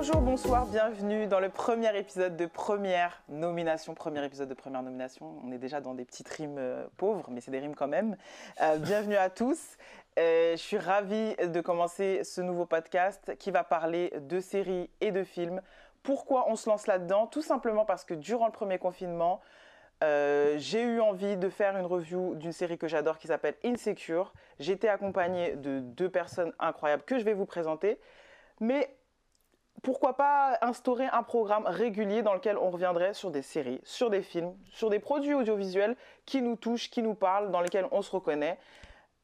Bonjour, bonsoir, bienvenue dans le premier épisode de première nomination. Premier épisode de première nomination. On est déjà dans des petites rimes euh, pauvres, mais c'est des rimes quand même. Euh, bienvenue à tous. Euh, je suis ravie de commencer ce nouveau podcast qui va parler de séries et de films. Pourquoi on se lance là-dedans? Tout simplement parce que durant le premier confinement, j'ai eu envie de faire une review d'une série que j'adore qui s'appelle Insecure. J'étais accompagnée de deux personnes incroyables que je vais vous présenter. Mais pourquoi pas instaurer un programme régulier dans lequel on reviendrait sur des séries, sur des films, sur des produits audiovisuels qui nous touchent, qui nous parlent, dans lesquels on se reconnaît.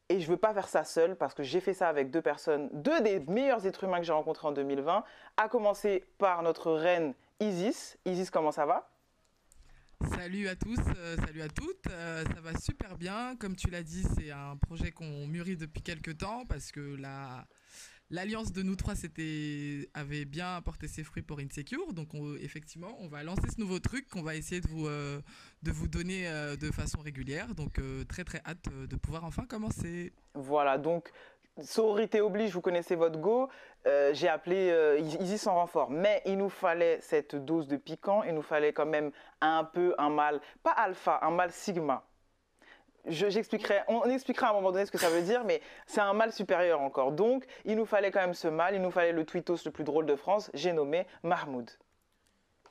Et je veux pas faire ça seul parce que j'ai fait ça avec deux personnes, deux des meilleurs êtres humains que j'ai rencontrés en 2020, à commencer par notre reine Isis. Isis, comment ça va? Salut à tous, euh, salut à toutes, euh, ça va super bien. Comme tu l'as dit, c'est un projet qu'on mûrit depuis quelques temps parce que la, L'alliance de nous trois avait bien apporté ses fruits pour Insecure. Donc, effectivement, on va lancer ce nouveau truc qu'on va essayer de vous, euh, de vous donner euh, de façon régulière. Donc, euh, très, très hâte de pouvoir enfin commencer. Voilà, donc, sororité oblige, vous connaissez votre go. J'ai appelé Isis en renfort. Mais il nous fallait cette dose de piquant. Il nous fallait quand même un peu un mal, pas alpha, un mal sigma j'expliquerai, on expliquera à un moment donné ce que ça veut dire, mais c'est un mal supérieur encore. Donc, il nous fallait quand même ce mal, il nous fallait le tweetos le plus drôle de France, j'ai nommé Mahmoud.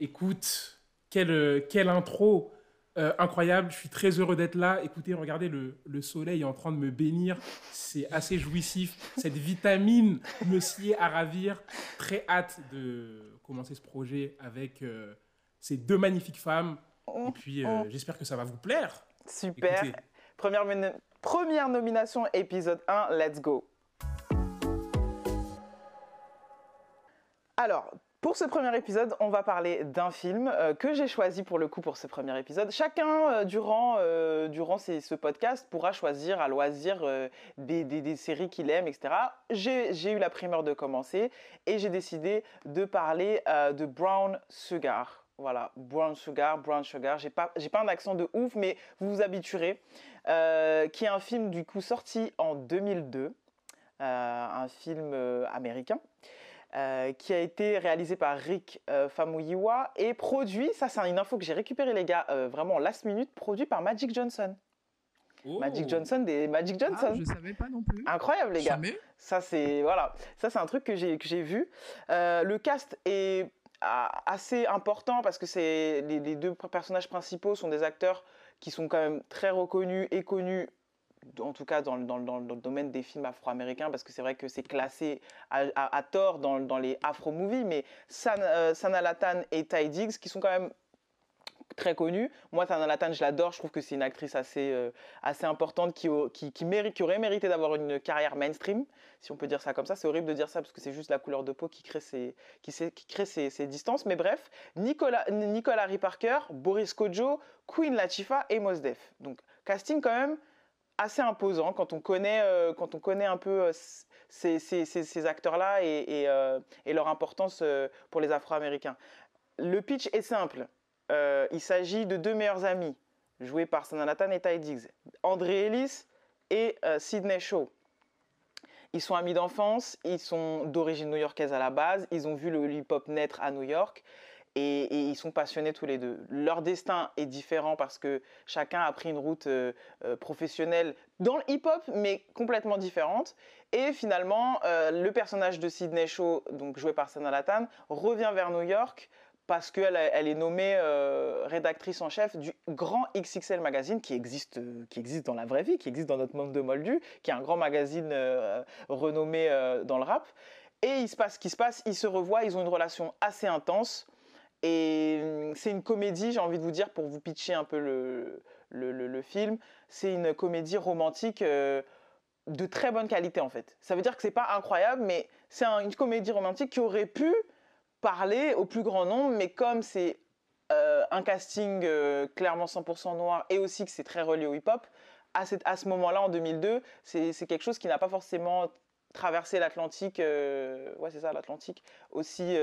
Écoute, quelle, quelle intro euh, incroyable, je suis très heureux d'être là. Écoutez, regardez, le, le, soleil est en train de me bénir, c'est assez jouissif. Cette vitamine me sied à ravir. Très hâte de commencer ce projet avec euh, ces deux magnifiques femmes. Et puis, euh, j'espère que ça va vous plaire. Super. Première, première nomination, épisode 1, let's go. Alors, pour ce premier épisode, on va parler d'un film euh, que j'ai choisi pour le coup pour ce premier épisode. Chacun, euh, durant, euh, durant ce podcast, pourra choisir à loisir des, des, séries qu'il aime, etc. J'ai eu la primeur de commencer et j'ai décidé de parler de Brown Sugar. Voilà, Brown Sugar, Brown Sugar. J'ai pas, pas un accent de ouf, mais vous vous habituerez. Euh, qui est un film du coup sorti en 2002, euh, un film euh, américain. qui a été réalisé par Rick Famuyiwa et produit, ça c'est une info que j'ai récupéré les gars, vraiment last minute, produit par Magic Johnson. Oh. Magic Johnson des Magic ah, Johnson. Ah, je savais pas non plus. Incroyable les gars. Ça c'est voilà, ça c'est un truc que j'ai que j'ai vu. le cast est assez important parce que c'est les, deux personnages principaux sont des acteurs qui sont quand même très reconnus et connus en tout cas dans, le domaine des films afro-américains, parce que c'est vrai que c'est classé à, tort dans, les afro-movies, mais euh, Sana, Latan et Ty Diggs, qui sont quand même très connue. Moi, Tana Latan, je l'adore. Je trouve que c'est une actrice assez, euh, assez importante qui, aurait mérité d'avoir une carrière mainstream, si on peut dire ça comme ça. C'est horrible de dire ça parce que c'est juste la couleur de peau qui crée ces, qui, crée ces, distances. Mais bref, Nicolas, Nicolas Harry Parker, Boris Kodjo, Queen Latifah et Mos Def. Donc, casting quand même assez imposant quand on connaît, euh, quand on connaît un peu euh, ces, acteurs-là et, leur importance pour les Afro-Américains. Le pitch est simple. Euh, il s'agit de deux meilleurs amis, joués par Sanalatan et Ty André Ellis et euh, Sidney Shaw. Ils sont amis d'enfance, ils sont d'origine new-yorkaise à la base, ils ont vu le hip-hop naître à New York et, ils sont passionnés tous les deux. Leur destin est différent parce que chacun a pris une route euh, professionnelle dans le hip-hop, mais complètement différente. Et finalement, le personnage de Sidney Shaw, donc joué par Sanalatan, revient vers New York parce qu'elle elle est nommée euh, rédactrice en chef du grand XXL magazine qui existe, euh, qui existe dans la vraie vie, qui existe dans notre monde de Moldu, qui est un grand magazine euh, renommé dans le rap. Et il se passe ce qui se passe, ils se revoient, ils ont une relation assez intense. Et hum, c'est une comédie, j'ai envie de vous dire, pour vous pitcher un peu le, film, c'est une comédie romantique de très bonne qualité en fait. Ça veut dire que c'est pas incroyable, mais c'est une comédie romantique qui aurait pu parler au plus grand nombre, mais comme c'est euh, un casting euh, clairement 100% noir et aussi que c'est très relié au hip-hop, à, ce moment-là, en 2002, c'est quelque chose qui n'a pas forcément traversé l'Atlantique, euh, c'est ça, l'Atlantique, aussi,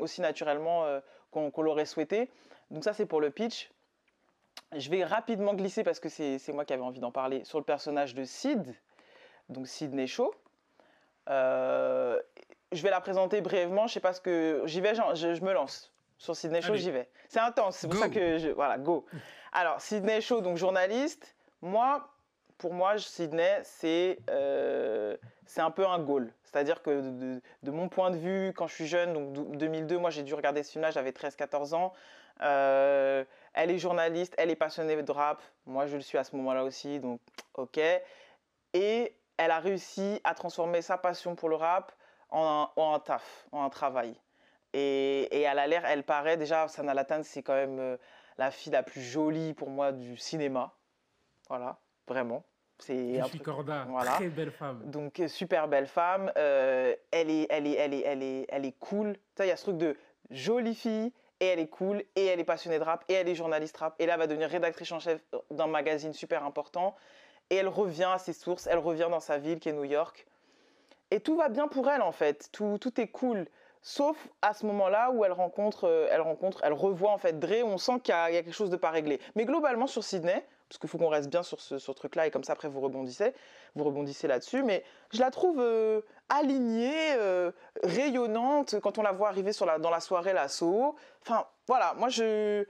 aussi naturellement qu'on l'aurait souhaité. Donc ça c'est pour le pitch. Je vais rapidement glisser parce que c'est moi qui avais envie d'en parler sur le personnage de Sid, donc Sidney Shaw. Je vais la présenter brièvement. Je sais pas ce que. J'y vais, je, je, me lance. Sur Sydney Show, j'y vais. C'est intense, c'est pour ça que je. Voilà, go. Alors, Sydney Show, donc journaliste. Moi, pour moi, Sydney, c'est euh, c'est un peu un goal. C'est-à-dire que de, de, mon point de vue, quand je suis jeune, donc 2002, moi j'ai dû regarder ce film-là, j'avais 13-14 ans. Euh, elle est journaliste, elle est passionnée de rap. Moi, je le suis à ce moment-là aussi, donc ok. Et elle a réussi à transformer sa passion pour le rap en un, en taf, en un travail. Et, et elle a l'air, elle paraît déjà, Sana Latane, c'est quand même euh, la fille la plus jolie pour moi du cinéma. Voilà, vraiment. C'est Corda, voilà. très belle femme. Donc super belle femme. Euh, elle est, elle est, elle est, elle est, elle est cool. Il y a ce truc de jolie fille et elle est cool et elle est passionnée de rap et elle est journaliste rap et là elle va devenir rédactrice en chef d'un magazine super important et elle revient à ses sources, elle revient dans sa ville qui est New York et tout va bien pour elle en fait, tout, tout est cool. Sauf à ce moment-là où elle rencontre, euh, elle rencontre, elle revoit en fait Dre, on sent qu'il y, a quelque chose de pas réglé. Mais globalement sur Sydney, parce qu'il faut qu'on reste bien sur ce, truc-là et comme ça après vous rebondissez, vous rebondissez là-dessus. Mais je la trouve euh, alignée, euh, rayonnante quand on la voit arriver sur la, dans la soirée l'assaut. Enfin voilà, moi je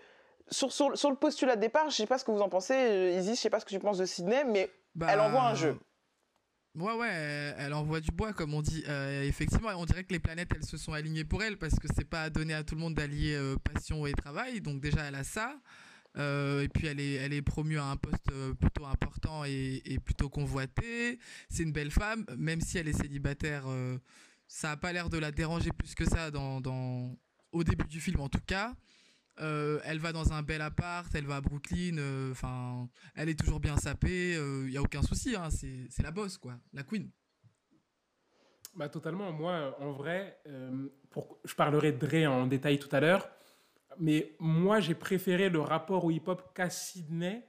sur, sur, le postulat de départ, je sais pas ce que vous en pensez, Isis, je sais pas ce que tu penses de Sydney, mais bah, elle envoie un jeu. Ouais, ouais, elle envoie du bois, comme on dit. effectivement, on dirait que les planètes, elles se sont alignées pour elle, parce que c'est pas donné à tout le monde d'allier passion et travail. Donc déjà, elle a ça. Euh, et puis elle est, elle est promue à un poste euh, plutôt important et, plutôt convoité. C'est une belle femme, même si elle est célibataire. Euh, ça n'a pas l'air de la déranger plus que ça dans, au début du film en tout cas. Elle va dans un bel appart, elle va à Brooklyn, enfin, elle est toujours bien sapée, il n'y a aucun souci, hein, c'est la boss, quoi, la queen. Bah, totalement. Moi, en vrai, pour, je parlerai de Dre en détail tout à l'heure mais moi, j'ai préféré le rapport au hip-hop qu'à Sydney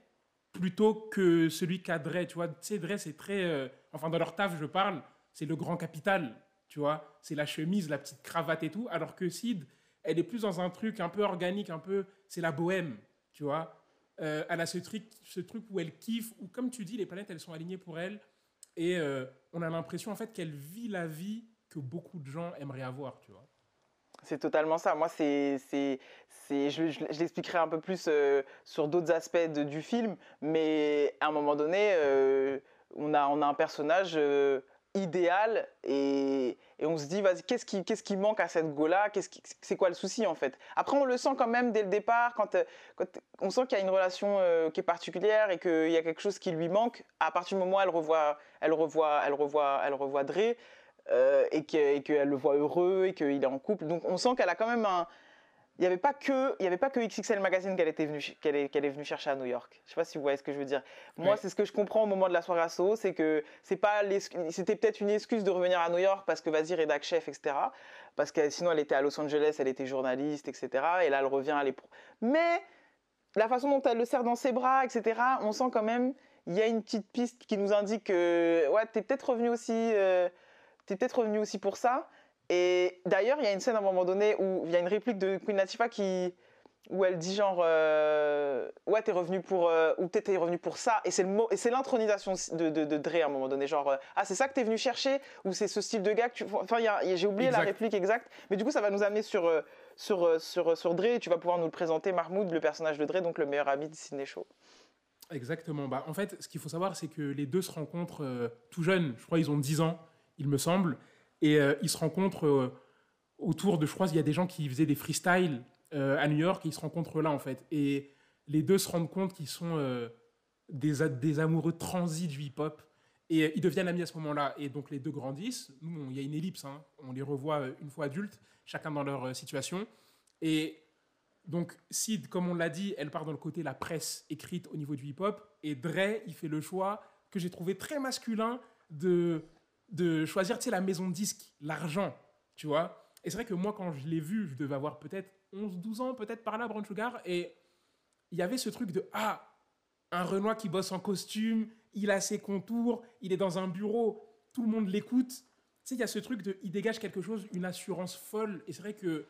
plutôt que celui qu'à Dre. Tu vois, tu Dre, c'est très. Euh, enfin, dans leur taf, je parle, c'est le grand capital. Tu vois, c'est la chemise, la petite cravate et tout. Alors que Sid, elle est plus dans un truc un peu organique, un peu. C'est la bohème. Tu vois. Euh, elle a ce truc, ce truc où elle kiffe, où, comme tu dis, les planètes, elles sont alignées pour elle. Et euh, on a l'impression, en fait, qu'elle vit la vie que beaucoup de gens aimeraient avoir, tu vois. C'est totalement ça. Moi, c'est, c'est, c'est, je, l'expliquerai un peu plus euh, sur d'autres aspects du film, mais à un moment donné, on, a, on a un personnage idéal et, et, on se dit, qu'est-ce qui, manque à cette qu'est-ce qui, C'est quoi le souci en fait? Après, on le sent quand même dès le départ, quand, quand on sent qu'il y a une relation qui est particulière et qu'il y a quelque chose qui lui manque. À partir du moment où elle revoit, elle revoit, elle revoit, elle revoit Dre, euh, et qu'elle le voit heureux et qu'il est en couple. Donc on sent qu'elle a quand même un. Il n'y avait pas que il y avait pas que XXL Magazine qu'elle était venue qu'elle est, venue chercher à New York. Je sais pas si vous voyez ce que je veux dire. Moi, c'est ce que je comprends au moment de la soirée asso, c'est que c'est pas c'était peut-être une excuse de revenir à New York parce que vas-y rédac chef etc. Parce que sinon elle était à Los Angeles, elle était journaliste etc. Et là elle revient à l'épreuve. Mais la façon dont elle le serre dans ses bras etc. On sent quand même il y a une petite piste qui nous indique que ouais t'es peut-être revenu aussi. Euh, tu es peut-être revenu aussi pour ça. Et d'ailleurs, il y a une scène à un moment donné où il y a une réplique de Queen Latifah qui, où elle dit genre euh, ouais t'es revenu pour euh, ou t'es revenu pour ça. Et c'est le mot et c'est l'intronisation de, de, de, Dre à un moment donné genre euh, ah c'est ça que t'es venu chercher? Ou c'est ce style de gars que tu enfin j'ai oublié la réplique exacte. Mais du coup ça va nous amener sur sur sur sur Dre. Et tu vas pouvoir nous le présenter Mahmoud le personnage de Dre donc le meilleur ami de Sidney Show. Exactement. Bah en fait ce qu'il faut savoir c'est que les deux se rencontrent tout jeunes. Je crois ils ont 10 ans il me semble. Et euh, ils se rencontrent euh, autour de, je crois, il y a des gens qui faisaient des freestyles euh, à New York, et ils se rencontrent là, en fait. Et les deux se rendent compte qu'ils sont des, amoureux transis du hip-hop. Et ils deviennent amis à ce moment-là. Et donc les deux grandissent. Nous, il y a une ellipse. Hein. On les revoit une fois adultes, chacun dans leur situation. Et donc Sid, comme on l'a dit, elle part dans le côté la presse écrite au niveau du hip-hop. Et Dre, il fait le choix que j'ai trouvé très masculin de de choisir, tu sais, la maison de disque, l'argent, tu vois. Et c'est vrai que moi, quand je l'ai vu, je devais avoir peut-être 11, 12 ans, peut-être par là, Brown Sugar, et il y avait ce truc de, ah, un Renoir qui bosse en costume, il a ses contours, il est dans un bureau, tout le monde l'écoute. Tu sais, il y a ce truc de, il dégage quelque chose, une assurance folle. Et c'est vrai que,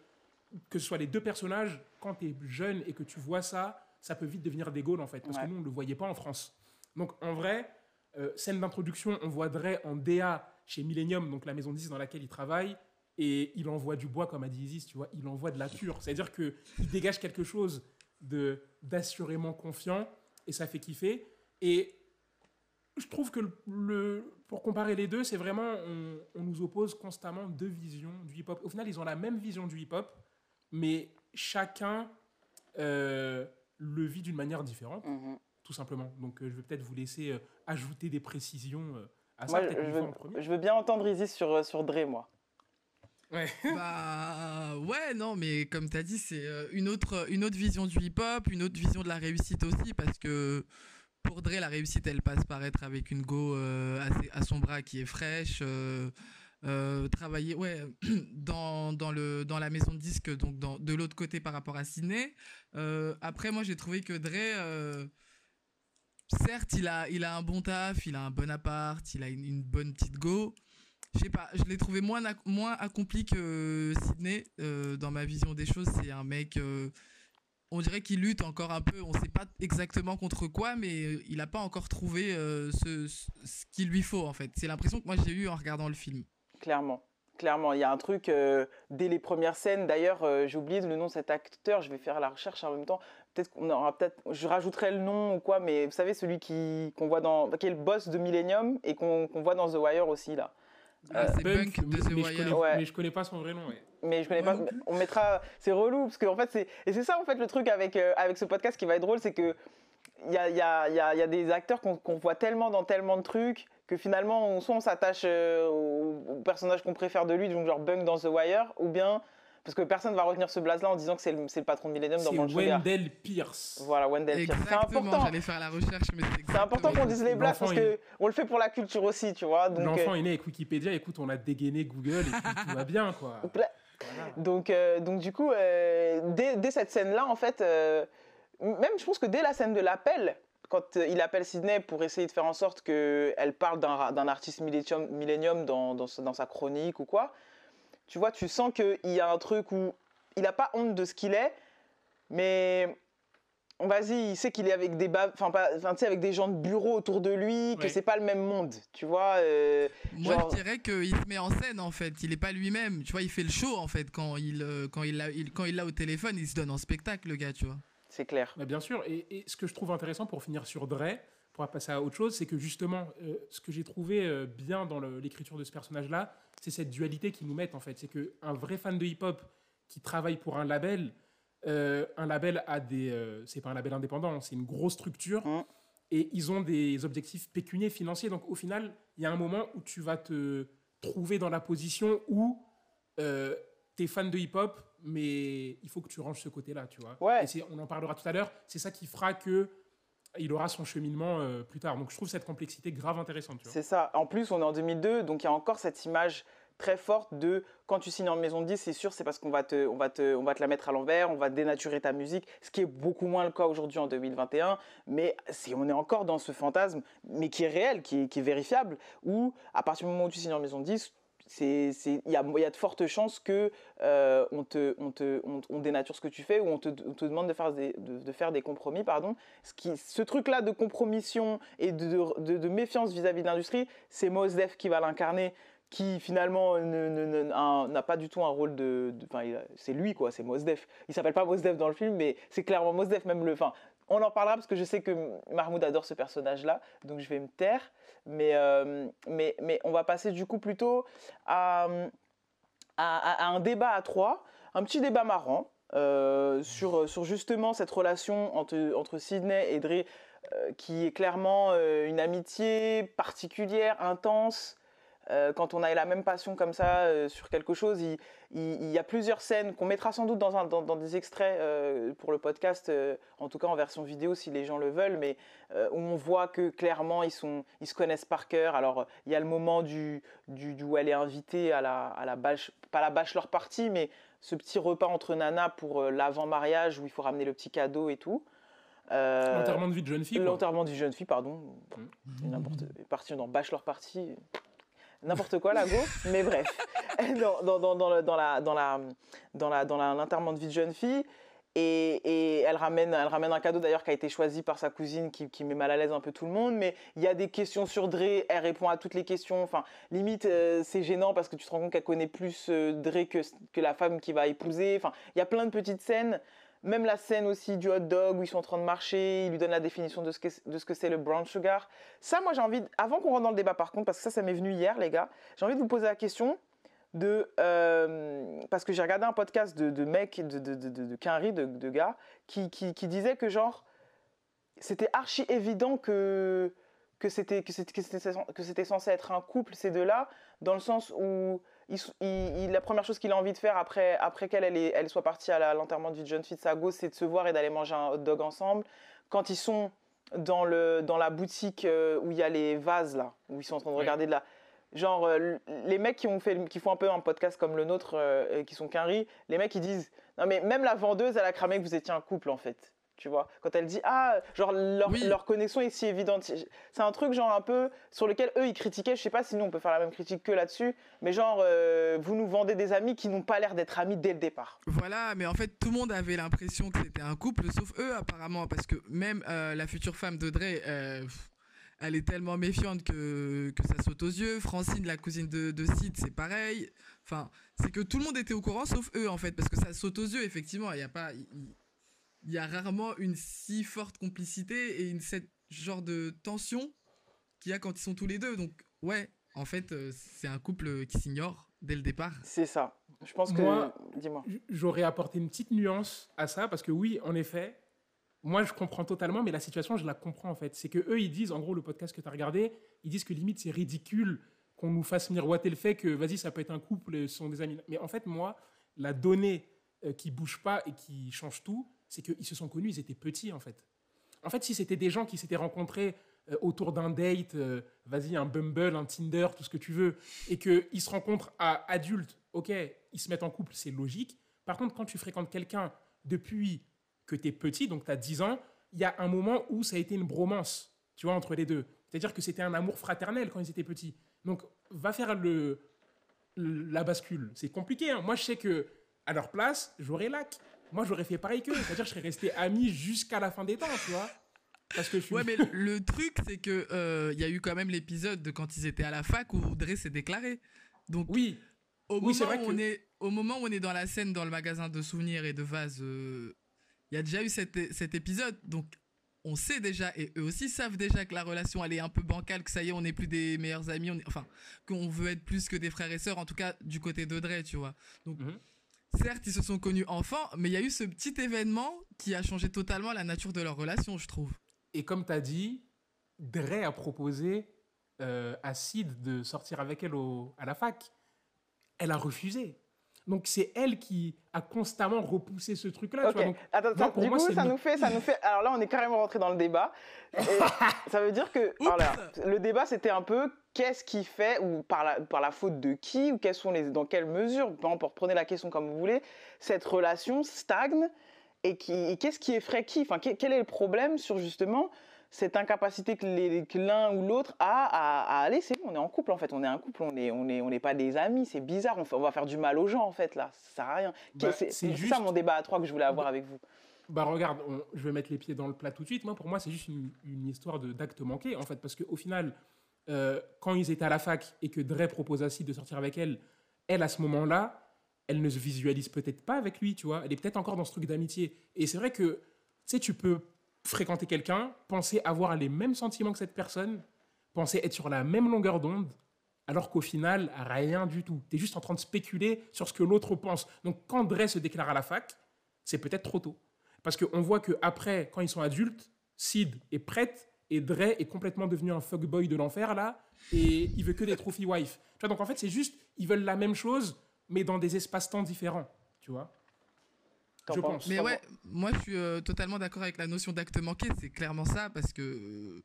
que ce soit les deux personnages, quand tu es jeune et que tu vois ça, ça peut vite devenir des goals, en fait. Parce que nous, on ne le voyait pas en France. Donc, en vrai, euh, scène d'introduction, on voit Dre en DA chez Millennium, donc la maison 10 dans laquelle il travaille. et il envoie du bois, comme a dit Isis, tu vois, il envoie de la pure. C'est-à-dire qu'il dégage quelque chose de d'assurément confiant, et ça fait kiffer. Et je trouve que le, pour comparer les deux, c'est vraiment, on, on, nous oppose constamment deux visions du hip-hop. Au final, ils ont la même vision du hip-hop, mais chacun euh, le vit d'une manière différente, Mhm. tout simplement. Donc, euh, je vais peut-être vous laisser euh, ajouter des précisions euh, ça. Moi, je veux, je bien entendre Isis sur, euh, sur Dre, moi. Ouais. Bah ouais, non, mais comme tu as dit, c'est euh, une autre, une autre vision du hip-hop, une autre vision de la réussite aussi, parce que pour Dre, la réussite, elle passe par être avec une go euh, à, son bras qui est fraîche, euh, euh, travailler ouais, dans, dans, le, dans la maison de disque, donc dans, de l'autre côté par rapport à Sydney. Euh, après, moi, j'ai trouvé que Dre... Certes, il a, il a un bon taf, il a un bon appart, il a une, bonne petite go. Je sais pas, je l'ai trouvé moins, moins accompli que Sydney euh, dans ma vision des choses. C'est un mec, euh, on dirait qu'il lutte encore un peu. On sait pas exactement contre quoi, mais il a pas encore trouvé euh, ce, ce, qu'il lui faut en fait. C'est l'impression que moi j'ai eu en regardant le film. Clairement. Clairement, il y a un truc dès les premières scènes. D'ailleurs, euh, j'ai oublié le nom de cet acteur. Je vais faire la recherche en même temps. Peut-être qu'on aura peut-être. Je rajouterai le nom ou quoi, mais vous savez celui qui qu'on voit dans, qui est le boss de Millennium et qu'on voit dans The Wire aussi là. Ah, c'est Bunk, de The mais je Wire. connais, Ouais. mais je connais pas son vrai nom. ouais. Mais je connais pas. On mettra. C'est relou parce qu'en fait c'est et c'est ça en fait le truc avec euh, avec ce podcast qui va être drôle, c'est que il y a, il y, a, il y, a, y a des acteurs qu'on voit tellement dans tellement de trucs que finalement on, soit on s'attache euh, au, au personnage qu'on préfère de lui, donc genre Bunk dans The Wire, ou bien parce que personne va retenir ce blaze là en disant que c'est le, c'est le patron de Millennium dans C'est Blanche Sugar. Wendell Pierce. Voilà Wendell Pierce. C'est Exactement, important. j'allais faire la recherche, mais c'est C'est important qu'on dise les blagues parce L'enfant, que on le fait pour la culture aussi, tu vois. L'enfant euh, est né avec Wikipédia. Écoute, on a dégainé Google et puis tout va bien, quoi. Voilà. Donc, euh, donc du coup, euh, dès, dès cette scène-là, en fait, euh, même je pense que dès la scène de l'appel, quand il appelle Sydney pour essayer de faire en sorte qu'elle parle d'un artiste dans, dans, sa- dans sa chronique ou quoi, tu vois, tu sens qu'il y a un truc où il n'a pas honte de ce qu'il est, mais vas-y, il sait qu'il est avec des, enfin, pas- avec des gens de bureau autour de lui, que Ouais. c'est pas le même monde, tu vois. euh, Moi, Genre- je dirais qu'il se met en scène en fait. Il est pas lui-même. Tu vois, il fait le show en fait quand il euh, quand il l'a il- quand il l'a au téléphone, il se donne en spectacle le gars, tu vois. c'est clair. Bah, bien sûr. Et, et ce que je trouve intéressant pour finir sur Dre, pour passer à autre chose, c'est que justement, euh, ce que j'ai trouvé euh, bien dans l'écriture de ce personnage-là, c'est cette dualité qu'ils nous mettent en fait. C'est qu'un vrai fan de hip-hop qui travaille pour un label, euh, un label a des. c'est pas un label indépendant, c'est une grosse structure. Mm. Et ils ont des objectifs pécuniers, financiers. Donc au final, il y a un moment où tu vas te trouver dans la position où euh, tu es fan de hip-hop, mais il faut que tu ranges ce côté-là, tu vois. Ouais. Et on en parlera tout à l'heure. C'est ça qui fera que il aura son cheminement euh, plus tard. Donc je trouve cette complexité grave intéressante. C'est ça. En plus, on est en 2002, donc il y a encore cette image très forte de quand tu signes en maison de 10, c'est sûr, c'est parce qu'on va te, on va te, on va te la mettre à l'envers, on va dénaturer ta musique, ce qui est beaucoup moins le cas aujourd'hui en 2021. Mais si on est encore dans ce fantasme, mais qui est réel, qui est, qui est vérifiable, où à partir du moment où tu signes en maison de 10, c'est, c'est- il y a, de fortes chances que euh, on, te, dénature ce que tu fais ou on te, demande de faire des, compromis. Pardon. Ce, truc-là de compromission et de, méfiance vis-à-vis de l'industrie, c'est Mos Def qui va l'incarner, qui finalement n'a pas du tout un rôle de. Enfin, c'est lui, quoi, c'est Mos Def. Il s'appelle pas Mos Def dans le film, mais c'est clairement Mos Def, même le. On en parlera parce que je sais que Mahmoud adore ce personnage-là, donc je vais me taire. Mais, euh, on va passer du coup plutôt à, un débat à trois, un petit débat marrant euh, sur, justement cette relation entre, entre Sydney et Dre, euh, qui est clairement une amitié particulière, intense. Euh, quand on a la même passion comme ça euh, sur quelque chose, il, il- il y a plusieurs scènes qu'on mettra sans doute dans, un- dans- dans des extraits euh, pour le podcast, euh, en tout cas en version vidéo si les gens le veulent, mais euh, où on voit que clairement ils, sont, ils se connaissent par cœur. Alors il y a le moment du, du, du- où elle est invitée à la, à la bach- pas la bachelor party, mais ce petit repas entre nanas pour euh, l'avant-mariage où il faut ramener le petit cadeau et tout. Euh, L'enterrement de vie de jeune fille. L'enterrement du jeune fille, pardon. N'importe, parti dans bachelor party, n'importe quoi la go. mais bref, dans, dans, dans, dans, la dans la dans la de vie de jeune fille. Et, elle, ramène, elle ramène un cadeau d'ailleurs qui a été choisi par sa cousine qui, qui, met mal à l'aise un peu tout le monde. Mais il y a des questions sur Dre, elle répond à toutes les questions. Enfin, limite, euh, c'est gênant parce que tu te rends compte qu'elle connaît plus euh, Dre que, que la femme qui va épouser. Enfin, il y a plein de petites scènes. Même la scène aussi du hot dog où ils sont en train de marcher, il lui donne la définition de ce que, c'est le brown sugar. Ça, moi, j'ai envie, avant qu'on rentre dans le débat par contre, parce que ça, ça m'est venu hier, les gars, j'ai envie de vous poser la question de euh, parce que j'ai regardé un podcast de, de mecs de de, de, de, de, gars qui, qui, disaient que genre c'était archi évident que que c'était que c'était censé être un couple ces deux-là dans le sens où il, la première chose qu'il a envie de faire après après qu'elle elle, elle, soit partie à l'enterrement du John Fitzago c'est de se voir et d'aller manger un hot dog ensemble quand ils sont dans le dans la boutique euh, où il y a les vases là où ils sont en train de regarder de la Genre, euh, les mecs qui, ont fait, qui font un peu un podcast comme le nôtre, euh, qui sont quinri, les mecs ils disent Non, mais même la vendeuse, elle a cramé que vous étiez un couple en fait. Tu vois Quand elle dit Ah, genre leur, leur connexion est si évidente. C'est un truc, genre un peu sur lequel eux ils critiquaient. Je sais pas si nous on peut faire la même critique que là-dessus, mais genre, euh, vous nous vendez des amis qui n'ont pas l'air d'être amis dès le départ. Voilà, mais en fait, tout le monde avait l'impression que c'était un couple, sauf eux apparemment, parce que même la future femme de Dre elle est tellement méfiante que, que ça saute aux yeux. Francine, la cousine de, de Sid, c'est pareil. Enfin, c'est que tout le monde était au courant, sauf eux, en fait, parce que ça saute aux yeux, effectivement. Il y a pas, il y, a rarement une si forte complicité et une cette genre de tension qu'il y a quand ils sont tous les deux. Donc, ouais, en fait, euh, c'est un couple qui s'ignore dès le départ. C'est ça. Je pense que. Dis-moi. J'aurais apporté une petite nuance à ça, parce que oui, en effet, moi, je comprends totalement, mais la situation, je la comprends en fait. C'est que eux, ils disent, en gros, le podcast que tu as regardé, ils disent que limite, c'est ridicule qu'on nous fasse miroiter le fait que, vas-y, ça peut être un couple, ce sont des amis. Mais en fait, moi, la donnée euh, qui bouge pas et qui change tout, c'est qu'ils se sont connus, ils étaient petits en fait. En fait, si c'était des gens qui s'étaient rencontrés euh, autour d'un date, euh, vas-y, un Bumble, un Tinder, tout ce que tu veux, et qu'ils se rencontrent à adultes, ok, ils se mettent en couple, c'est logique. Par contre, quand tu fréquentes quelqu'un depuis que tu es petit, donc tu as 10 ans, il y a un moment où ça a été une bromance, tu vois, entre les deux. C'est-à-dire que c'était un amour fraternel quand ils étaient petits. Donc, va faire le, la bascule. C'est compliqué. Hein. Moi, je sais que à leur place, j'aurais lac. Moi, j'aurais fait pareil qu'eux. C'est-à-dire que je serais resté ami jusqu'à la fin des temps, tu vois. Parce que je suis... Ouais, mais le truc, c'est que euh, il y a eu quand même l'épisode de quand ils étaient à la fac où Dre s'est déclaré. Donc, oui. Au, moment où on est, au moment où on est dans la scène dans le magasin de souvenirs et de vases euh, il y a déjà eu cet, cet épisode, donc on sait déjà, et eux aussi savent déjà que la relation elle est un peu bancale, que ça y est, on n'est plus des meilleurs amis, on enfin, qu'on veut être plus que des frères et sœurs, en tout cas du côté d'Audrey, tu vois. Donc, mhm. Certes, ils se sont connus enfants, mais il y a eu ce petit événement qui a changé totalement la nature de leur relation, je trouve. Et comme tu as dit, Dre a proposé euh, à Sid de sortir avec elle au, à la fac. Elle a refusé. Donc c'est elle qui a constamment repoussé ce truc-là. Okay. Attends, attends, du coup, ça nous fait, ça nous fait. Alors là, on est carrément rentré dans le débat. ça veut dire que, alors le débat, c'était un peu qu'est-ce qui fait ou par la, par la faute de qui ou quelles sont les, dans quelle mesure, pour prenez la question comme vous voulez, cette relation stagne et qui, qu'est-ce qui effraie qui? Enfin, quel est le problème sur justement cette incapacité que l'un ou l'autre a à, aller, c'est bon, on est en couple en fait, on est un couple, on n'est on est, on est pas des amis, c'est bizarre, on, va faire du mal aux gens en fait là, ça sert à rien. Bah, c'est juste... ça mon débat à trois que je voulais avoir avec vous. Bah regarde, je vais mettre les pieds dans le plat tout de suite. Moi, pour moi, c'est juste une, une histoire d'acte manqué en fait, parce qu'au final, euh, quand ils étaient à la fac et que Dre propose à Sid de sortir avec elle, elle à ce moment-là, elle ne se visualise peut-être pas avec lui, tu vois. Elle est peut-être encore dans ce truc d'amitié. Et c'est vrai que, tu sais, tu peux fréquenter quelqu'un, penser avoir les mêmes sentiments que cette personne, penser être sur la même longueur d'onde, alors qu'au final, rien du tout. Tu es juste en train de spéculer sur ce que l'autre pense. Donc quand Dre se déclare à la fac, c'est peut-être trop tôt. Parce qu'on voit qu'après, quand ils sont adultes, Sid est prête et Dre est complètement devenu un fuckboy de l'enfer là, et il veut que des trophy wife. Tu vois, donc en fait, c'est juste, ils veulent la même chose, mais dans des espaces-temps différents. Tu vois je pense. Mais ouais, moi je suis euh, totalement d'accord avec la notion d'acte manqué, c'est clairement ça parce que euh,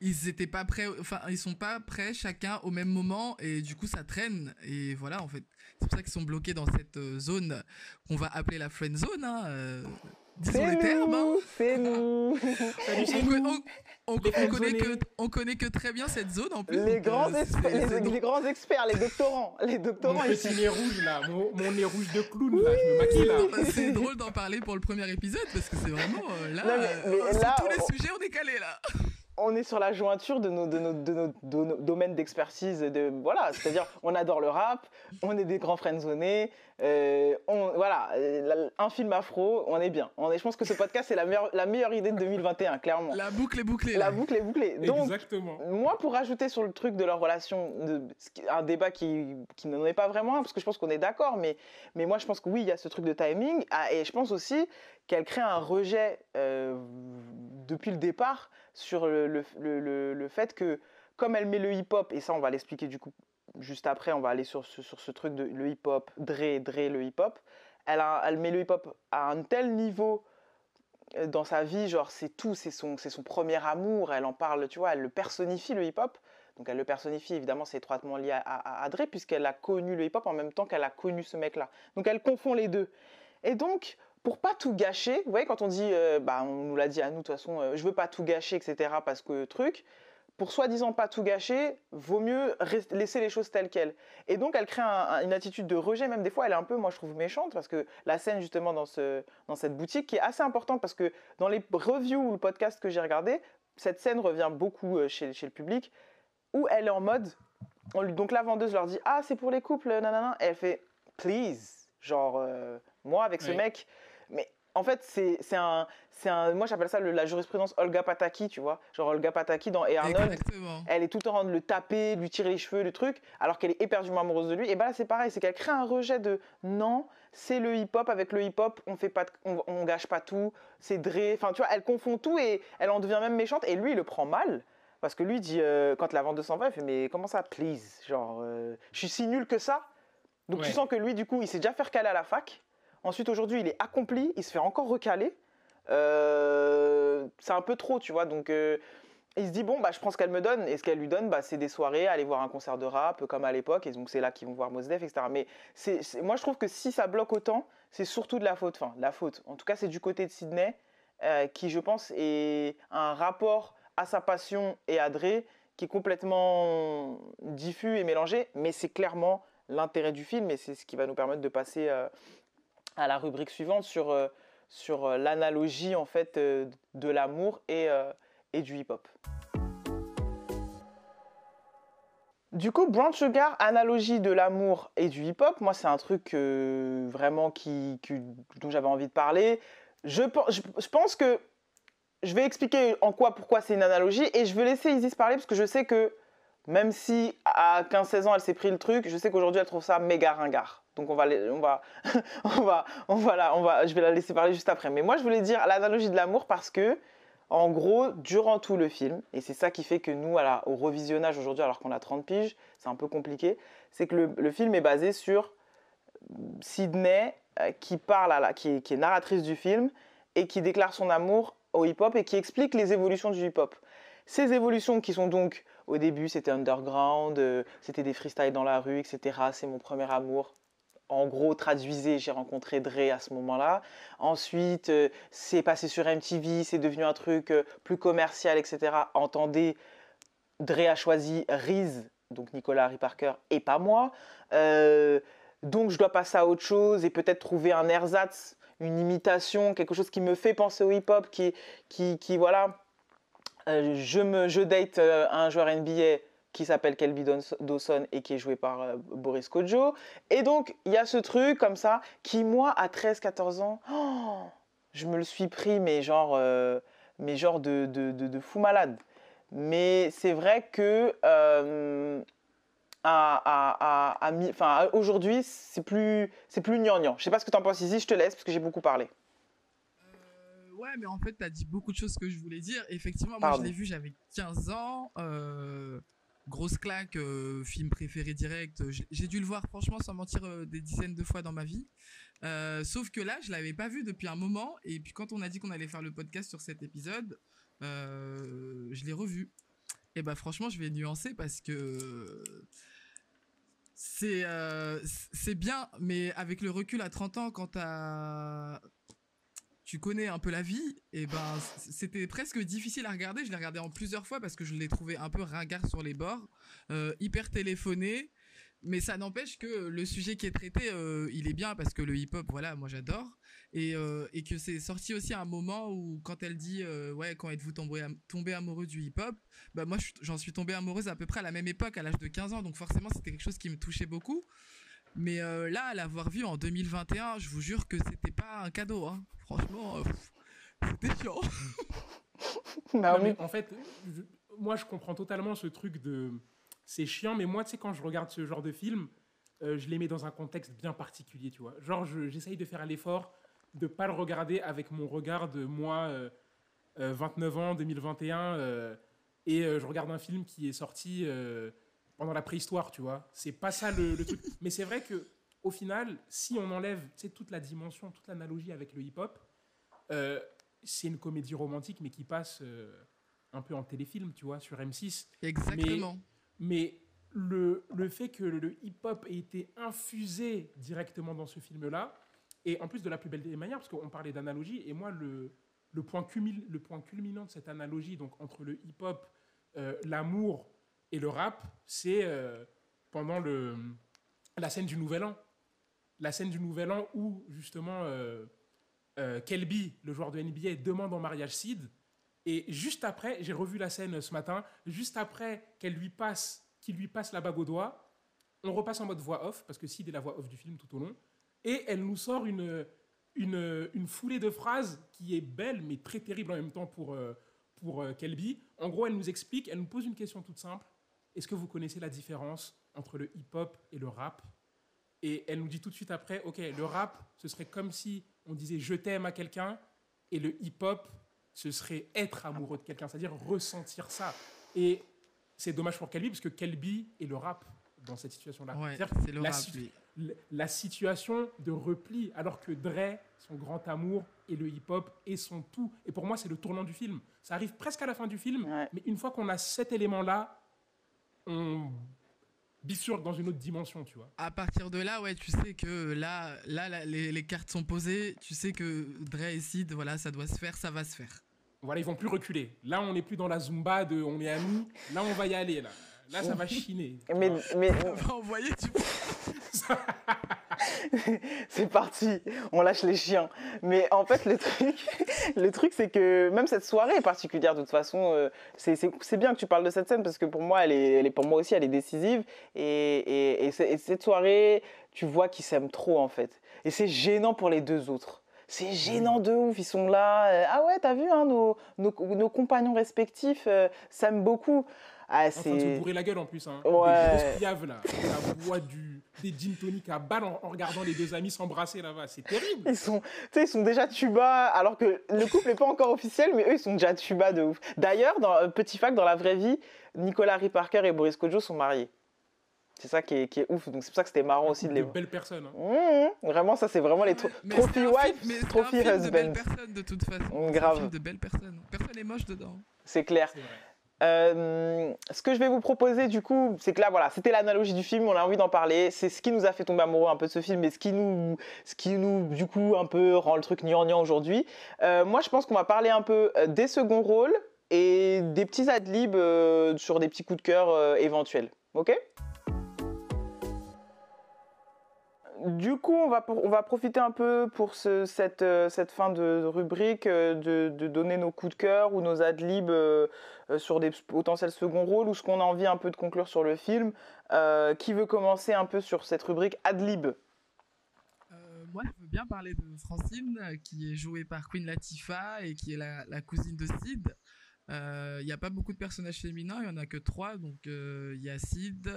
ils étaient pas prêts, enfin ils sont pas prêts chacun au même moment et du coup ça traîne et voilà en fait c'est pour ça qu'ils sont bloqués dans cette euh, zone qu'on va appeler la friend zone. Hein, disons les termes. Hein. C'est nous. on, connaît que, on connaît que très bien cette zone en plus. Les, grands, experts, les, grands experts, les doctorants. Les doctorants mon petit nez rouge là, mon, nez rouge de clown là, je me maquille là. C'est drôle d'en parler pour le premier épisode parce que c'est vraiment euh, là, euh, sur tous les sujets on est calé là on est sur la jointure de nos, de nos, de nos, domaines d'expertise. De, voilà, c'est-à-dire, on adore le rap, on est des grands friendzonés, euh, on, voilà, un film afro, on est bien. On est, je pense que ce podcast, c'est la meilleure, la meilleure idée de 2021, clairement. La boucle est bouclée. La boucle est bouclée. Donc, Exactement. moi, pour rajouter sur le truc de leur relation, de, un débat qui, qui n'en est pas vraiment, parce que je pense qu'on est d'accord, mais, mais moi, je pense que oui, il y a ce truc de timing, ah, et je pense aussi qu'elle crée un rejet euh, depuis le départ sur le, le, le, fait que, comme elle met le hip-hop, et ça on va l'expliquer du coup juste après, on va aller sur, ce truc de le hip-hop, Dre, Dre, le hip-hop, elle, elle met le hip-hop à un tel niveau euh, dans sa vie, genre c'est tout, c'est son, son premier amour, elle en parle, tu vois, elle le personnifie le hip-hop. Donc elle le personnifie, évidemment c'est étroitement lié à, à, Dre puisqu'elle a connu le hip-hop en même temps qu'elle a connu ce mec-là. Donc elle confond les deux. Et donc pour pas tout gâcher, vous voyez, quand on dit, euh, bah, on nous l'a dit à nous, de toute façon, euh, je veux pas tout gâcher, etc., parce que truc, pour soi-disant pas tout gâcher, vaut mieux laisser les choses telles quelles. Et donc, elle crée une attitude de rejet, même des fois, elle est un peu, moi, je trouve méchante, parce que la scène, justement, dans, ce, dans cette boutique, qui est assez importante, parce que dans les reviews ou le podcast que j'ai regardé, cette scène revient beaucoup euh, chez, chez le public, où elle est en mode, donc la vendeuse leur dit, ah, c'est pour les couples, nanana, et elle fait, please, genre, moi, avec ce mec, mais en fait, c'est un, un. Moi, j'appelle ça la jurisprudence Olga Pataki, tu vois. Genre Olga Pataki dans Et Arnold. Elle est tout le temps en train de le taper, lui tirer les cheveux, le truc, alors qu'elle est éperdument amoureuse de lui. Et ben là, c'est pareil, c'est qu'elle crée un rejet de non, c'est le hip-hop. Avec le hip-hop, on fait pas, on, gâche pas tout. C'est Dre. Enfin, tu vois, elle confond tout et elle en devient même méchante. Et lui, il le prend mal. Parce que lui dit, euh, quand la vente s'en va, il fait Mais comment ça, please Genre, euh, je suis si nul que ça Donc tu sens que lui, du coup, il s'est déjà fait recaler à la fac. Ensuite, aujourd'hui, il est accompli, il se fait encore recaler. Euh, c'est un peu trop, tu vois. Donc, euh, il se dit, bon, bah, je prends ce qu'elle me donne. Et ce qu'elle lui donne, bah, c'est des soirées, aller voir un concert de rap, comme à l'époque. Et donc, c'est là qu'ils vont voir Mosdef, etc. Mais moi, je trouve que si ça bloque autant, c'est surtout de la faute. Enfin, la faute. En tout cas, c'est du côté de Sydney, euh, qui, je pense, est un rapport à sa passion et à Dre qui est complètement diffus et mélangé. Mais c'est clairement l'intérêt du film et c'est ce qui va nous permettre de passer à la rubrique suivante sur, euh, sur euh, l'analogie en fait euh, de l'amour et, et du hip-hop. Du coup, Brown Sugar, analogie de l'amour et du hip-hop, moi c'est un truc vraiment qui, dont j'avais envie de parler. Je, je, je, pense que je vais expliquer en quoi, pourquoi c'est une analogie et je vais laisser Isis parler parce que je sais que même si à 15-16 ans elle s'est pris le truc, je sais qu'aujourd'hui elle trouve ça méga ringard. Donc on va, on va, on va, on va, on va, je vais la laisser parler juste après. Mais moi, je voulais dire l'analogie de l'amour parce que, en gros, durant tout le film, et c'est ça qui fait que nous, à au revisionnage aujourd'hui, alors qu'on a 30 piges, c'est un peu compliqué, c'est que le, film est basé sur Sydney euh, qui parle, à la, qui, qui est narratrice du film et qui déclare son amour au hip-hop et qui explique les évolutions du hip-hop. Ces évolutions qui sont donc au début, c'était underground, euh, c'était des freestyles dans la rue, etc. C'est mon premier amour en gros, traduisez, j'ai rencontré Dre à ce moment-là. Ensuite, euh, c'est passé sur MTV, c'est devenu un truc euh, plus commercial, etc. Entendez, Dre a choisi Riz, donc Nicolas Harry Parker, et pas moi. Donc, je dois passer à autre chose et peut-être trouver un ersatz, une imitation, quelque chose qui me fait penser au hip-hop, qui, qui, qui, voilà. Je, me, je date un joueur NBA qui s'appelle Kelby Dawson et qui est joué par euh, Boris Kodjo. Et donc, il y a ce truc comme ça qui, moi, à 13-14 ans, oh, je me le suis pris, mais genre, euh, mais genre de, de, fou malade. Mais c'est vrai que euh, aujourd'hui, c'est plus, c'est plus gnangnan. Je sais pas ce que tu en penses ici, je te laisse parce que j'ai beaucoup parlé. Ouais, mais en fait, tu as dit beaucoup de choses que je voulais dire. Effectivement, moi, je l'ai vu, j'avais 15 ans. Grosse claque, euh, film préféré direct. J'ai dû le voir, franchement, sans mentir, euh, des dizaines de fois dans ma vie. Euh, sauf que là, je l'avais pas vu depuis un moment. Et puis quand on a dit qu'on allait faire le podcast sur cet épisode, je l'ai revu. Et bah franchement, je vais nuancer parce que c'est c'est bien, mais avec le recul à 30 ans, quand tu connais un peu la vie, et ben c'était presque difficile à regarder. Je l'ai regardé en plusieurs fois parce que je l'ai trouvé un peu ringard sur les bords, euh, hyper téléphoné. Mais ça n'empêche que le sujet qui est traité, euh, il est bien parce que le hip-hop, voilà, moi j'adore. Et, euh, que c'est sorti aussi un moment où, quand elle dit, ouais, quand êtes-vous tombé, tombé amoureux du hip-hop, bah moi j'en suis tombée amoureuse à peu près à la même époque, à l'âge de 15 ans. Donc forcément, c'était quelque chose qui me touchait beaucoup. Mais là, l'avoir vu en 2021, je vous jure que c'était pas un cadeau. Hein. Franchement, c'était chiant. Bah en fait, moi je comprends totalement ce truc de c'est chiant, mais moi, tu sais, quand je regarde ce genre de film, euh, je les mets dans un contexte bien particulier, tu vois. Genre, j'essaye de faire l'effort de pas le regarder avec mon regard de moi, 29 euh, euh, ans, 2021, et je regarde un film qui est sorti pendant la préhistoire, tu vois. C'est pas ça le, truc. Mais c'est vrai que au final, si on enlève toute la dimension, toute l'analogie avec le hip-hop, c'est une comédie romantique, mais qui passe un peu en téléfilm, tu vois, sur M6. Exactement. Mais le, le fait que le hip-hop ait été infusé directement dans ce film-là, et en plus de la plus belle des manières, parce qu'on parlait d'analogie, et moi, le, le, point cumul, le point culminant de cette analogie, donc entre le hip-hop, euh, l'amour et le rap, c'est euh, pendant le, la scène du Nouvel An. La scène du Nouvel An où, justement, euh, Kelby, le joueur de NBA, demande en mariage Sid, et juste après, j'ai revu la scène ce matin, juste après qu'elle lui passe, qu'il lui passe la bague au doigt, on repasse en mode voix off, parce que Sid est la voix off du film tout au long, et elle nous sort une, une, une foulée de phrases qui est belle, mais très terrible en même temps pour, euh, pour euh, Kelby. En gros, elle nous explique, elle nous pose une question toute simple. Est-ce que vous connaissez la différence entre le hip-hop et le rap? Et elle nous dit tout de suite après, ok, le rap, ce serait comme si on disait je t'aime à quelqu'un, et le hip-hop, ce serait être amoureux de quelqu'un, c'est-à-dire ressentir ça. Et c'est dommage pour Kelby, parce que Kelby est le rap dans cette situation-là. c'est le la, rap, la situation de repli, alors que Dre, son grand amour, et le hip-hop, et son tout. Et pour moi, c'est le tournant du film. Ça arrive presque à la fin du film, mais une fois qu'on a cet élément-là, on bifurque dans une autre dimension, tu vois. À partir de là, ouais, tu sais que là, là, les, les, cartes sont posées. Tu sais que Dre et Sid, voilà, ça doit se faire, ça va se faire. Voilà, ils vont plus reculer. Là, on n'est plus dans la zumba de on est amis. Là, on va y aller, là. Là, ça va chiner. Mais, mais... On va envoyer du... c'est parti, on lâche les chiens. Mais en fait, le truc, le truc c'est que même cette soirée particulière, de toute façon, euh, c'est bien que tu parles de cette scène parce que pour moi, elle est, elle est pour moi aussi, elle est décisive. Et, et, cette soirée, tu vois qu'ils s'aiment trop en fait. Et c'est gênant pour les deux autres. C'est gênant de ouf, ils sont là. Euh, ah ouais, t'as vu, hein, nos, nos, nos, compagnons respectifs euh, s'aiment beaucoup. Ah, c'est. En train de se bourrer la gueule en plus. Hein. Ouais. Des grosses piaves là. Ça boit du, des gin tonic à balle en, regardant les deux amis s'embrasser là-bas. C'est terrible. Ils sont, ils sont déjà tuba alors que le couple n'est pas encore officiel, mais eux ils sont déjà tuba de ouf. D'ailleurs, dans euh, petit fact, dans la vraie vie, Nicolas Harry Parker et Boris Kodjo sont mariés. C'est ça qui est, qui est, ouf. Donc c'est pour ça que c'était marrant aussi de les. belles personnes. Hein. Mmh, mmh. vraiment, ça c'est vraiment les trophy wife, trophy husband. De belles personnes de toute façon. Grave. Un film de belles personnes. Personne n'est moche dedans. C'est clair. Euh, ce que je vais vous proposer du coup, c'est que là voilà, c'était l'analogie du film, on a envie d'en parler, c'est ce qui nous a fait tomber amoureux un peu de ce film et ce qui nous, ce qui nous du coup un peu rend le truc gnangnan aujourd'hui. Euh, moi je pense qu'on va parler un peu euh, des seconds rôles et des petits adlibs sur des petits coups de cœur éventuels. Ok? Du coup, on va, profiter un peu pour cette, euh, cette, fin de, rubrique euh, de, donner nos coups de cœur ou nos adlibs euh, sur des potentiels seconds rôles ou ce qu'on a envie un peu de conclure sur le film. qui veut commencer un peu sur cette rubrique adlib moi, je veux bien parler de Francine, qui est jouée par Queen Latifah et qui est la, cousine de Sid. Il n'y a pas beaucoup de personnages féminins, il n'y en a que trois. Donc, il y a Sid,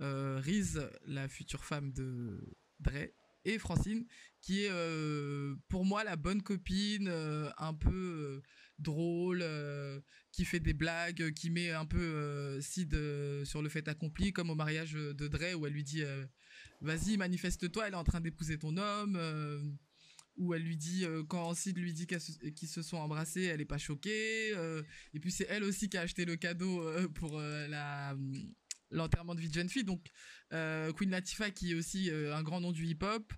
euh, Riz, la future femme de Dre, et Francine, qui est euh, pour moi la bonne copine, euh, un peu drôle, qui fait des blagues, qui met un peu Sid sur le fait accompli, comme au mariage de Dre où elle lui dit vas-y manifeste-toi, elle est en train d'épouser ton homme. où elle lui dit quand Sid lui dit qu'ils se sont embrassés, elle est pas choquée. et puis c'est elle aussi qui a acheté le cadeau pour la l'enterrement de vie de jeune fille. Donc, euh, Queen Latifah, qui est aussi euh, un grand nom du hip-hop.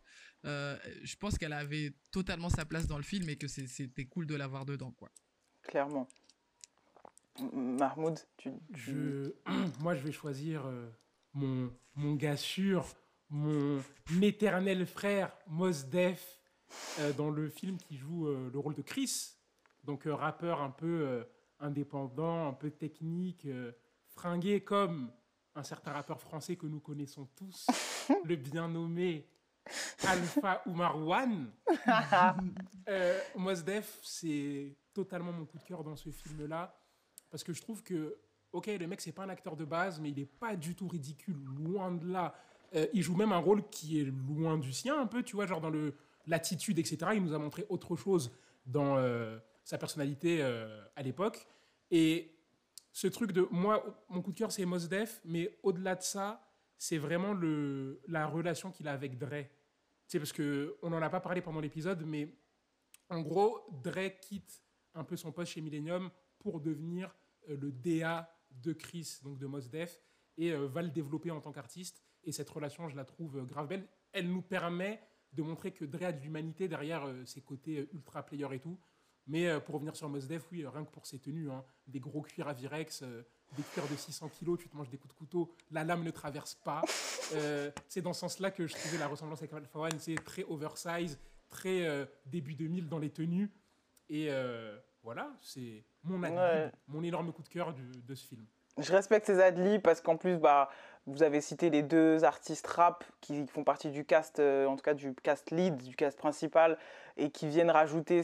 je pense qu'elle avait totalement sa place dans le film et que c'était cool de l'avoir dedans, quoi. Clairement. Mahmoud, tu... Je... Moi, je vais choisir mon, mon gars sûr, mon éternel frère Mos Def, dans le film qui joue le rôle de Chris, donc rappeur un peu indépendant, un peu technique, fringué comme un certain rappeur français que nous connaissons tous, le bien nommé Alpha ou One. euh, c'est totalement mon coup de cœur dans ce film-là, parce que je trouve que, ok, le mec, c'est pas un acteur de base, mais il est pas du tout ridicule, loin de là. Euh, il joue même un rôle qui est loin du sien, un peu, tu vois, genre dans le l'attitude, etc. Il nous a montré autre chose dans euh, sa personnalité euh, à l'époque. Et ce truc de moi, mon coup de cœur, c'est Mos Def, mais au-delà de ça, c'est vraiment le, la relation qu'il a avec Dre. C'est parce que on n'en a pas parlé pendant l'épisode, mais en gros, Dre quitte un peu son poste chez Millennium pour devenir euh, le DA de Chris, donc de Mos Def, et euh, va le développer en tant qu'artiste. Et cette relation, je la trouve euh, grave belle. Elle nous permet de montrer que Dre a de l'humanité derrière ses côtés ultra player et tout. Mais euh, pour revenir sur Mosdef, oui, rien que pour ses tenues, hein, des gros cuirs à Virex, euh, des cuirs de 600 kilos, tu te manges des coups de couteau, la lame ne traverse pas. Euh, c'est dans ce sens-là que je trouvais la ressemblance avec Alpha One, c'est très oversize, très début 2000 dans les tenues. Et voilà, c'est mon mon énorme coup de cœur de ce film. Je respecte ces adlibs parce qu'en plus, bah, vous avez cité les deux artistes rap qui font partie du cast, en tout cas du cast lead, du cast principal, et qui viennent rajouter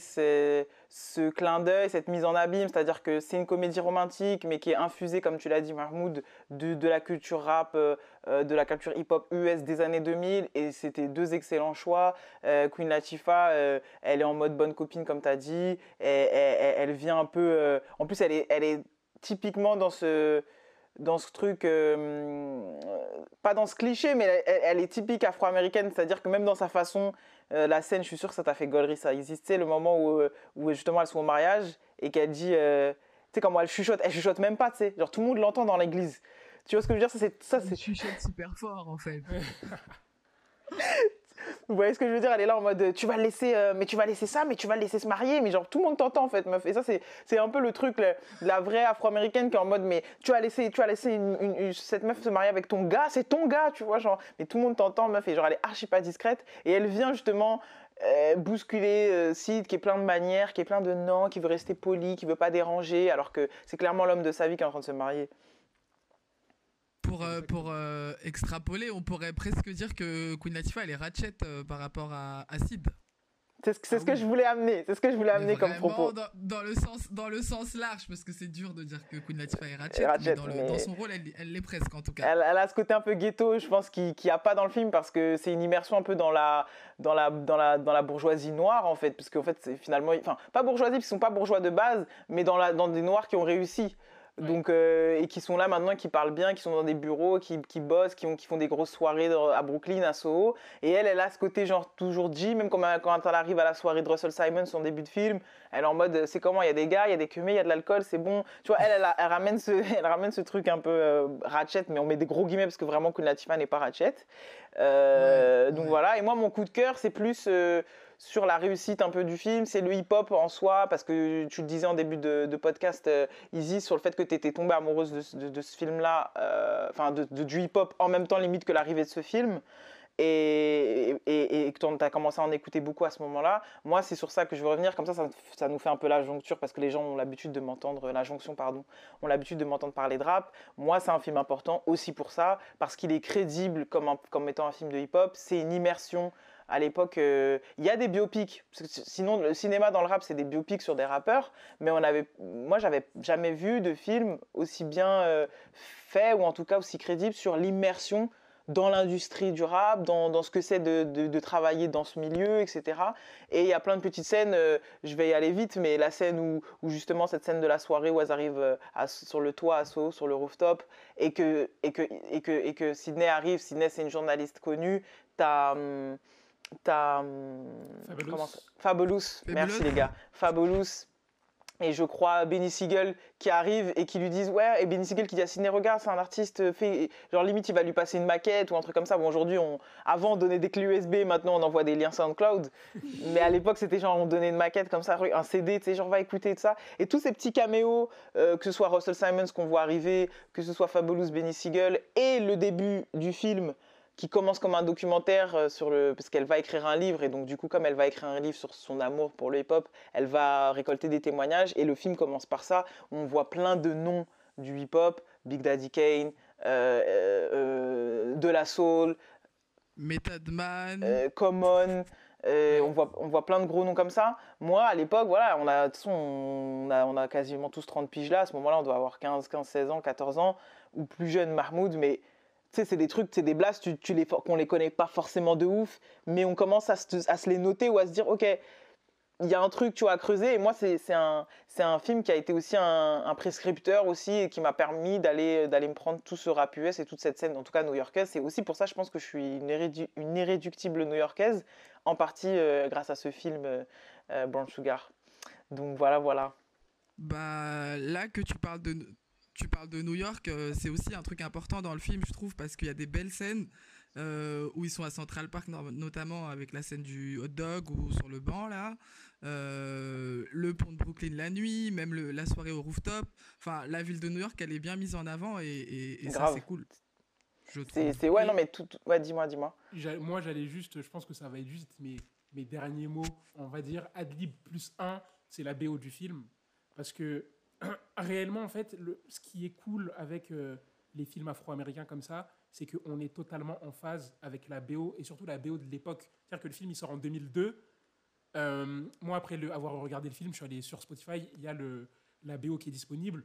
ce clin d'œil, cette mise en abîme, c'est-à-dire que c'est une comédie romantique, mais qui est infusée, comme tu l'as dit, Mahmoud, de, de la culture rap, euh, euh, de la culture hip-hop US des années 2000, et c'était deux excellents choix. Euh, Queen Latifah, elle est en mode bonne copine, comme tu as dit, elle vient un peu... en plus, elle est, elle est typiquement dans ce dans ce truc, pas dans ce cliché, mais elle est typique afro-américaine, c'est-à-dire que même dans sa façon euh, la scène, je suis sûr que ça t'a fait gollerie, ça existait, le moment où, euh, où justement elles sont au mariage et qu'elle dit, euh, tu sais, comment elle chuchote, elle chuchote même pas, tu sais, genre tout le monde l'entend dans l'église. Tu vois ce que je veux dire? Ça, c'est. Ça, c'est... chuchote super fort en fait. Vous voyez ce que je veux dire? Elle est là en mode tu vas laisser, euh, mais tu vas laisser ça, mais tu vas laisser se marier, mais genre tout le monde t'entend en fait, meuf. Et ça c'est un peu le truc la vraie Afro-américaine qui est en mode mais tu vas laisser tu vas laisser une, cette meuf se marier avec ton gars, c'est ton gars, tu vois genre. Mais tout le monde t'entend meuf. Et genre elle est archi pas discrète. Et elle vient justement euh, bousculer euh, Sid qui est plein de manières, qui est plein de non, qui veut rester poli, qui veut pas déranger, alors que c'est clairement l'homme de sa vie qui est en train de se marier pour, euh, pour euh, extrapoler, on pourrait presque dire que Queen Latifah, elle est Ratchet euh, par rapport à, à Sid. C'est ce, ce, que ah je voulais amener. C'est ce que je voulais amener comme propos. Dans, dans, le sens, dans le sens large, parce que c'est dur de dire que Queen Latifah est Ratchet, mais, dans, le, dans, son rôle, elle, l'est presque en tout cas. Elle, elle, a ce côté un peu ghetto, je pense, qu'il n'y a pas dans le film, parce que c'est une immersion un peu dans la, dans la, dans la, dans la bourgeoisie noire, en fait. Parce qu'en fait, c'est finalement. Enfin, pas bourgeoisie, parce qu'ils ne sont pas bourgeois de base, mais dans, la, dans des noirs qui ont réussi. Donc, euh, et qui sont là maintenant, qui parlent bien, qui sont dans des bureaux, qui, qui bossent, qui, ont, qui font des grosses soirées à Brooklyn, à Soho. Et elle, elle a ce côté genre toujours G, même quand, quand elle arrive à la soirée de Russell Simon, son début de film, elle est en mode c'est comment, il y a des gars, il y a des cumés, il y a de l'alcool, c'est bon. Tu vois, elle, elle, ramène ce, elle ramène ce truc un peu euh, ratchet, mais on met des gros guillemets parce que vraiment Latifah n'est pas ratchet. Euh, donc voilà, et moi mon coup de cœur, c'est plus sur la réussite un peu du film, c'est le hip-hop en soi, parce que tu le disais en début de, podcast, euh, Easy, sur le fait que tu étais tombée amoureuse de, ce film-là, euh, enfin du hip-hop en même temps limite que l'arrivée de ce film. Et, et, que tu as commencé à en écouter beaucoup à ce moment-là. Moi, c'est sur ça que je veux revenir. Comme ça, ça, nous fait un peu la joncture parce que les gens ont l'habitude de m'entendre, la jonction, pardon, ont l'habitude de m'entendre parler de rap. Moi, c'est un film important aussi pour ça, parce qu'il est crédible comme, comme étant un film de hip-hop. C'est une immersion à l'époque, euh, il y a des biopics. sinon, le cinéma dans le rap, c'est des biopics sur des rappeurs. Mais on avait, moi, j'avais jamais vu de film aussi bien euh, fait ou en tout cas aussi crédible sur l'immersion dans l'industrie du rap, dans, ce que c'est de, travailler dans ce milieu, etc. Et il y a plein de petites scènes, euh, je vais y aller vite, mais la scène où, justement cette scène de la soirée où elles arrivent sur le toit à sur le rooftop, et que, et que, et que, et que Sydney arrive, Sydney c'est une journaliste connue, t'as... Hum, T'as. Fabulous. Fabulous. Merci les gars. Fabulous. et je crois Benny Siegel qui arrive et qui lui disent ouais et Benny Siegel qui dit à Sidney regarde c'est un artiste fait genre limite il va lui passer une maquette ou un truc comme ça bon aujourd'hui on avant on donnait des clés USB maintenant on envoie des liens SoundCloud mais à l'époque c'était genre on donnait une maquette comme ça un CD tu sais genre va écouter tout ça et tous ces petits caméos euh, que ce soit Russell Simons qu'on voit arriver que ce soit Fabulous Benny Siegel et le début du film qui commence comme un documentaire euh, sur le parce qu'elle va écrire un livre et donc du coup comme elle va écrire un livre sur son amour pour le hip-hop, elle va récolter des témoignages et le film commence par ça. On voit plein de noms du hip-hop, Big Daddy Kane, euh, euh, De La Soul, Method Man, Common. on, voit, on voit plein de gros noms comme ça. Moi, à l'époque, voilà, on a, on, a, on a quasiment tous 30 piges là. À ce moment-là, on doit avoir 15, 15, 16 ans, 14 ans, ou plus jeune Mahmoud, mais c'est des trucs, c'est des blasts, tu, tu les, qu'on les connaît pas forcément de ouf, mais on commence à se, les noter ou à se dire, ok, il y a un truc, tu vois, à creuser. Et moi, c'est un, un film qui a été aussi un, prescripteur aussi et qui m'a permis d'aller me prendre tout ce rap US et toute cette scène, en tout cas new-yorkaise. C'est aussi pour ça, je pense que je suis une, une irréductible new-yorkaise, en partie euh, grâce à ce film euh, euh, Brown Sugar. Donc voilà, voilà. Bah là que tu parles de tu parles de New York, euh, c'est aussi un truc important dans le film, je trouve, parce qu'il y a des belles scènes euh, où ils sont à Central Park, notamment avec la scène du hot dog ou sur le banc là, euh, le pont de Brooklyn la nuit, même la soirée au rooftop. Enfin, la ville de New York, elle est bien mise en avant et, ça c'est cool. C'est ouais, non mais tout, ouais, dis-moi, dis-moi. Moi, j'allais juste, je pense que ça va être juste mes, mes derniers mots, on va dire adlib plus 1, c'est la BO du film, parce que réellement, en fait, ce qui est cool avec euh, les films afro-américains comme ça, c'est qu'on est totalement en phase avec la BO et surtout la BO de l'époque. C'est-à-dire que le film, il sort en 2002. Euh, moi, après avoir regardé le film, je suis allé sur Spotify, il y a la BO qui est disponible.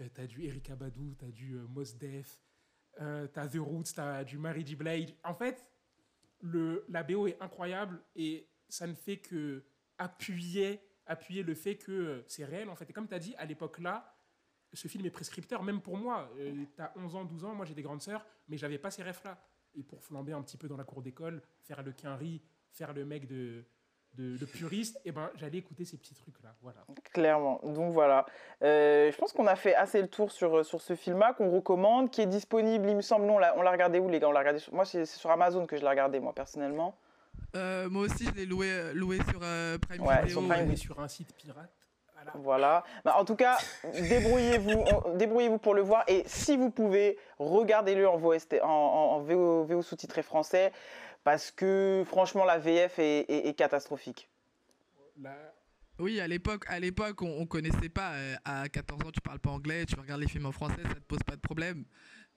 Euh, tu as du Erika Badu, tu as du Mos Def, tu as The Roots, tu as du Mary J. Blige. En fait, la BO est incroyable et ça ne fait que appuyer appuyer le fait que euh, c'est réel, en fait. Et comme tu as dit, à l'époque-là, ce film est prescripteur, même pour moi. Euh, tu as 11 ans, 12 ans, moi j'ai des grandes sœurs, mais j'avais pas ces rêves-là. Et pour flamber un petit peu dans la cour d'école, faire le quinri, faire le mec de, de, puriste, et eh ben, j'allais écouter ces petits trucs-là. Voilà. Clairement. Donc voilà. Euh, je pense qu'on a fait assez le tour sur, sur ce film-là, qu'on recommande, qui est disponible, il me semble. on l'a regardé où, les gars? On l'a regardé Moi, c'est sur Amazon que je l'ai regardé, moi, personnellement. Euh, moi aussi, je l'ai loué, euh, loué sur euh, Prime ouais, Video. Sur, sur un site pirate. Voilà. Bah, en tout cas, débrouillez-vous, débrouillez-vous pour le voir. Et si vous pouvez, regardez-le en, VO, en, VO, sous-titré français, parce que franchement, la VF est, catastrophique. Oui, à l'époque, à l'époque, on, on connaissait pas. à 14 ans, tu parles pas anglais, tu regardes les films en français, ça te pose pas de problème.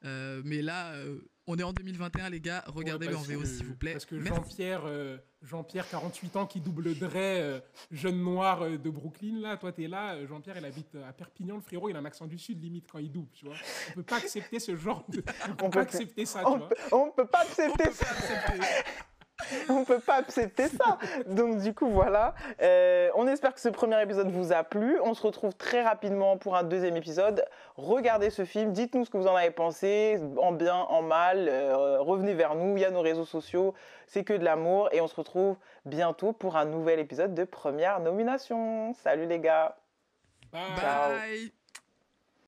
Euh, mais là, euh, on est en 2021, les gars. Regardez-le en VO, s'il vous plaît. Parce que Jean-Pierre, euh, Jean-Pierre, 48 ans, qui double Dre, jeune noir de Brooklyn, là, toi, t'es là. Jean-Pierre, il habite à Perpignan. Le frérot, il a un accent du Sud, limite, quand il double, tu vois. On peut pas accepter ce genre de. On, peut pas accepter ça, on tu vois. On peut pas accepter ça. on peut pas accepter ça. Donc du coup voilà. Euh, on espère que ce premier épisode vous a plu. On se retrouve très rapidement pour un deuxième épisode. Regardez ce film, dites-nous ce que vous en avez pensé, en bien, en mal. Euh, revenez vers nous. Il y a nos réseaux sociaux. C'est que de l'amour et on se retrouve bientôt pour un nouvel épisode de première nomination. Salut les gars. Bye.